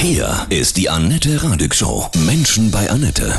Hier ist die Annette Radig Show. Menschen bei Annette.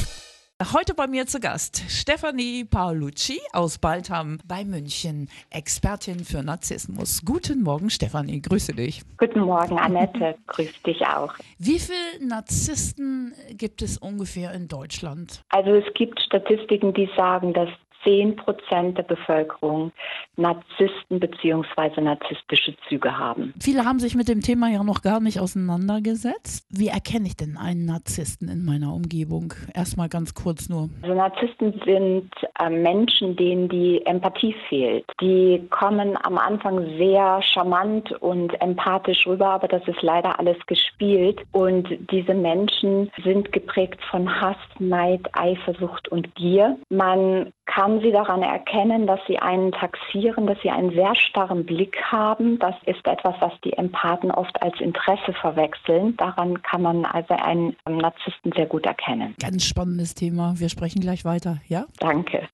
Heute bei mir zu Gast Stefanie Paolucci aus Baltham bei München, Expertin für Narzissmus. Guten Morgen, Stefanie, grüße dich. Guten Morgen, Annette, grüß dich auch. Wie viele Narzissten gibt es ungefähr in Deutschland? Also es gibt Statistiken, die sagen, dass 10 Prozent der Bevölkerung Narzissten bzw. narzisstische Züge haben. Viele haben sich mit dem Thema ja noch gar nicht auseinandergesetzt. Wie erkenne ich denn einen Narzissten in meiner Umgebung? Erstmal ganz kurz nur. Also Narzissten sind äh, Menschen, denen die Empathie fehlt. Die kommen am Anfang sehr charmant und empathisch rüber, aber das ist leider alles gespielt. Und diese Menschen sind geprägt von Hass, Neid, Eifersucht und Gier. Man kann sie daran erkennen, dass sie einen taxieren, dass sie einen sehr starren Blick haben. Das ist etwas, was die Empathen oft als Interesse verwechseln. Daran kann man also einen Narzissten sehr gut erkennen. Ganz spannendes Thema. Wir sprechen gleich weiter, ja? Danke.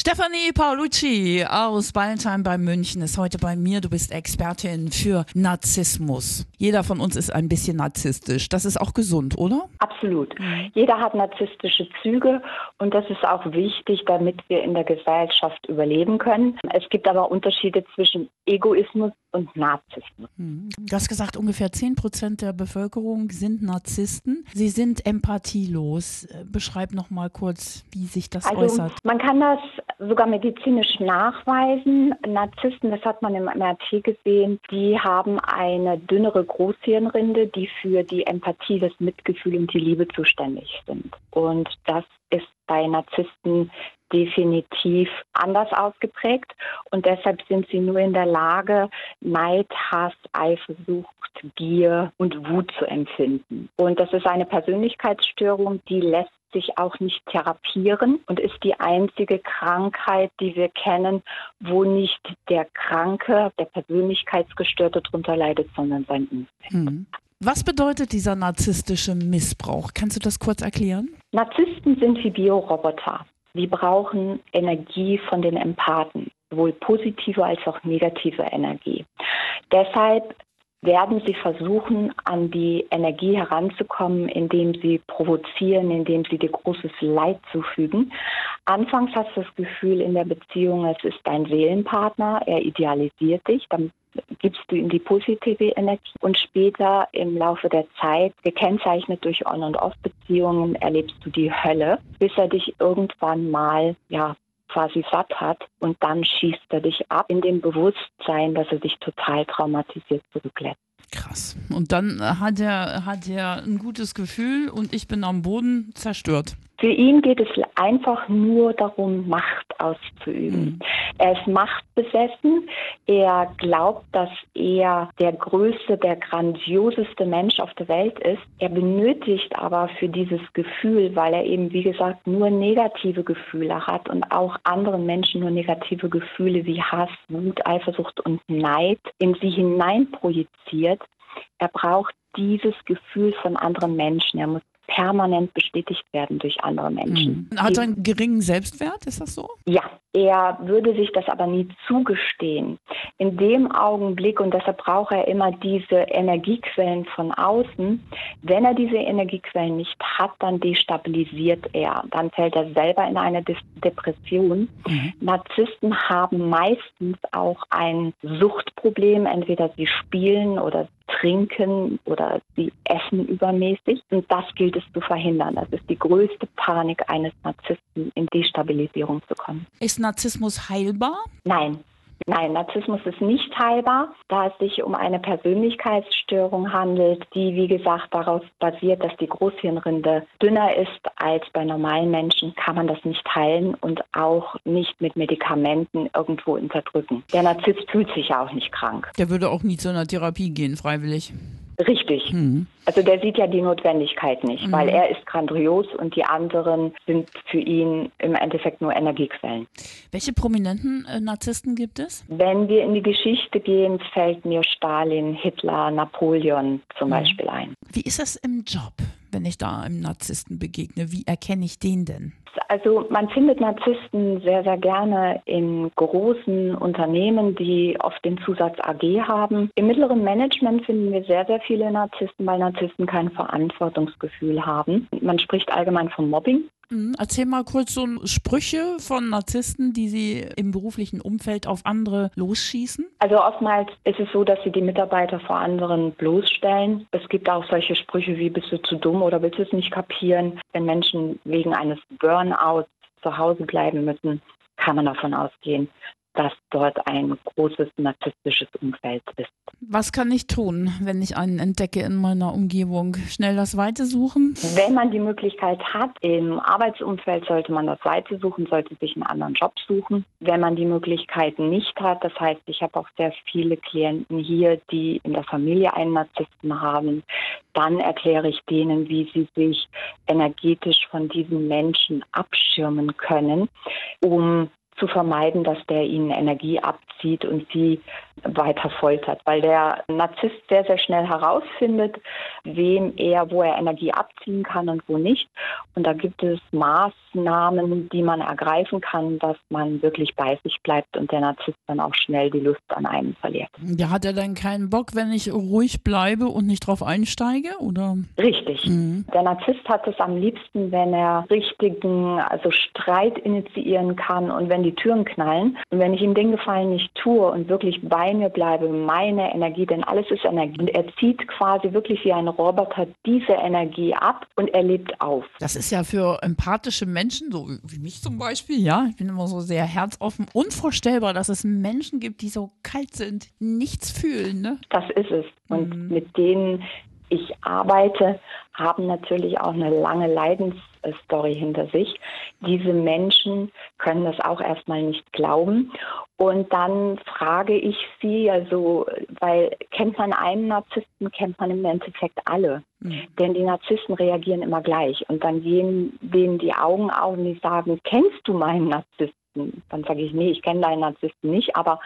Stefanie Paolucci aus Ballentheim bei München ist heute bei mir. Du bist Expertin für Narzissmus. Jeder von uns ist ein bisschen narzisstisch. Das ist auch gesund, oder? Absolut. Mhm. Jeder hat narzisstische Züge und das ist auch wichtig, damit wir in der Gesellschaft überleben können. Es gibt aber Unterschiede zwischen Egoismus und Narzissmus. Hm. Du hast gesagt, ungefähr 10 Prozent der Bevölkerung sind Narzissten. Sie sind empathielos. Beschreib noch mal kurz, wie sich das also, äußert. Man kann das sogar medizinisch nachweisen. Narzissten, das hat man im MRT gesehen, die haben eine dünnere Großhirnrinde, die für die Empathie, das Mitgefühl und die Liebe zuständig sind. Und das ist bei Narzissten definitiv anders ausgeprägt und deshalb sind sie nur in der Lage, Neid, Hass, Eifersucht, Gier und Wut zu empfinden. Und das ist eine Persönlichkeitsstörung, die lässt sich auch nicht therapieren und ist die einzige Krankheit, die wir kennen, wo nicht der Kranke, der Persönlichkeitsgestörte darunter leidet, sondern sein Umfeld. Hm. Was bedeutet dieser narzisstische Missbrauch? Kannst du das kurz erklären? Narzissten sind wie Bioroboter. Sie brauchen Energie von den Empathen, sowohl positive als auch negative Energie. Deshalb werden sie versuchen, an die Energie heranzukommen, indem sie provozieren, indem sie dir großes Leid zufügen. Anfangs hast du das Gefühl in der Beziehung, es ist dein Seelenpartner, er idealisiert dich, dann gibst du ihm die positive Energie und später im Laufe der Zeit, gekennzeichnet durch On- und Off-Beziehungen, erlebst du die Hölle, bis er dich irgendwann mal, ja, quasi satt hat und dann schießt er dich ab in dem Bewusstsein, dass er dich total traumatisiert zurücklässt. Krass. Und dann hat er, hat er ein gutes Gefühl und ich bin am Boden zerstört. Für ihn geht es einfach nur darum, Macht auszuüben. Mhm. Er ist machtbesessen. Er glaubt, dass er der größte, der grandioseste Mensch auf der Welt ist. Er benötigt aber für dieses Gefühl, weil er eben, wie gesagt, nur negative Gefühle hat und auch anderen Menschen nur negative Gefühle wie Hass, Wut, Eifersucht und Neid in sie hineinprojiziert. Er braucht dieses Gefühl von anderen Menschen. Er muss permanent bestätigt werden durch andere Menschen. Mhm. Hat er einen geringen Selbstwert, ist das so? Ja, er würde sich das aber nie zugestehen. In dem Augenblick, und deshalb braucht er immer diese Energiequellen von außen, wenn er diese Energiequellen nicht hat, dann destabilisiert er. Dann fällt er selber in eine De Depression. Mhm. Narzissten haben meistens auch ein Suchtproblem. Entweder sie spielen oder trinken oder sie essen übermäßig. Und das gilt es zu verhindern. Das ist die größte Panik eines Narzissten, in Destabilisierung zu kommen. Ist Narzissmus heilbar? Nein. Nein, Narzissmus ist nicht heilbar, da es sich um eine Persönlichkeitsstörung handelt, die, wie gesagt, darauf basiert, dass die Großhirnrinde dünner ist als bei normalen Menschen, kann man das nicht heilen und auch nicht mit Medikamenten irgendwo unterdrücken. Der Narzisst fühlt sich ja auch nicht krank. Der würde auch nie zu einer Therapie gehen, freiwillig. Richtig. Mhm. Also der sieht ja die Notwendigkeit nicht, mhm. weil er ist grandios und die anderen sind für ihn im Endeffekt nur Energiequellen. Welche prominenten äh, Narzissten gibt es? Wenn wir in die Geschichte gehen, fällt mir Stalin, Hitler, Napoleon zum mhm. Beispiel ein. Wie ist das im Job? Wenn ich da einem Narzissten begegne? Wie erkenne ich den denn? Also man findet Narzissten sehr, sehr gerne in großen Unternehmen, die oft den Zusatz AG haben. Im mittleren Management finden wir sehr, sehr viele Narzissten, weil Narzissten kein Verantwortungsgefühl haben. Man spricht allgemein von Mobbing. Mhm. Erzähl mal kurz so Sprüche von Narzissten, die sie im beruflichen Umfeld auf andere losschießen. Also oftmals ist es so, dass sie die Mitarbeiter vor anderen bloßstellen. Es gibt auch solche Sprüche wie bist du zu dumm oder willst du es nicht kapieren. Wenn Menschen wegen eines Burnouts zu Hause bleiben müssen, kann man davon ausgehen, dass dort ein großes narzisstisches Umfeld ist. Was kann ich tun, wenn ich einen entdecke in meiner Umgebung? Schnell das Weite suchen? Wenn man die Möglichkeit hat, im Arbeitsumfeld sollte man das Weite suchen, sollte sich einen anderen Job suchen. Wenn man die Möglichkeiten nicht hat, das heißt, ich habe auch sehr viele Klienten hier, die in der Familie einen Narzissten haben, dann erkläre ich denen, wie sie sich energetisch von diesen Menschen abschirmen können, um zu vermeiden, dass der ihnen Energie abzieht und sie weiter foltert, weil der Narzisst sehr, sehr schnell herausfindet, wem er, wo er Energie abziehen kann und wo nicht. Und da gibt es Maßnahmen, die man ergreifen kann, dass man wirklich bei sich bleibt und der Narzisst dann auch schnell die Lust an einem verliert. Ja, hat er dann keinen Bock, wenn ich ruhig bleibe und nicht drauf einsteige, oder? Richtig. Mhm. Der Narzisst hat es am liebsten, wenn er richtigen, also Streit initiieren kann und wenn die Türen knallen. Und wenn ich ihm den Gefallen nicht tue und wirklich bei bei mir bleibe, meine Energie, denn alles ist Energie. Und er zieht quasi wirklich wie ein Roboter diese Energie ab und er lebt auf. Das ist ja für empathische Menschen, so wie mich zum Beispiel, ja, ich bin immer so sehr herzoffen, unvorstellbar, dass es Menschen gibt, die so kalt sind, nichts fühlen. Ne? Das ist es. Und mhm. mit denen ich arbeite, haben natürlich auch eine lange Leidensstory hinter sich. Diese Menschen können das auch erstmal nicht glauben. Und dann frage ich sie, also, weil kennt man einen Narzissten, kennt man im Endeffekt alle. Mhm. Denn die Narzissten reagieren immer gleich. Und dann gehen denen die Augen auf und die sagen, kennst du meinen Narzissten? Dann sage ich, nee, ich kenne deinen Narzissten nicht, aber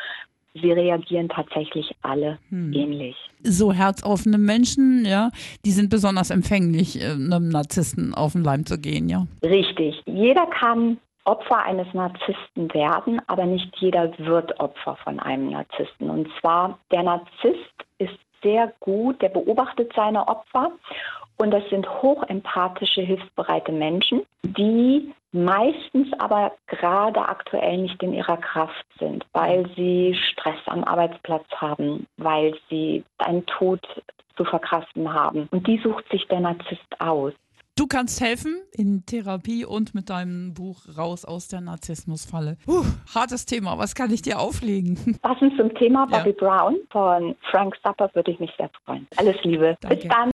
sie reagieren tatsächlich alle hm. ähnlich. So herzoffene Menschen, ja, die sind besonders empfänglich, äh, einem Narzissten auf den Leim zu gehen, ja. Richtig. Jeder kann Opfer eines Narzissten werden, aber nicht jeder wird Opfer von einem Narzissten. Und zwar, der Narzisst ist sehr gut, der beobachtet seine Opfer und das sind hochempathische, hilfsbereite Menschen, die meistens aber gerade aktuell nicht in ihrer Kraft sind, weil sie Stress am Arbeitsplatz haben, weil sie einen Tod zu verkraften haben. Und die sucht sich der Narzisst aus. Du kannst helfen in Therapie und mit deinem Buch Raus aus der Narzissmusfalle. Puh, hartes Thema. Was kann ich dir auflegen? Passend zum Thema Bobby ja. Brown von Frank Zappa würde ich mich sehr freuen. Alles Liebe. Danke. Bis dann.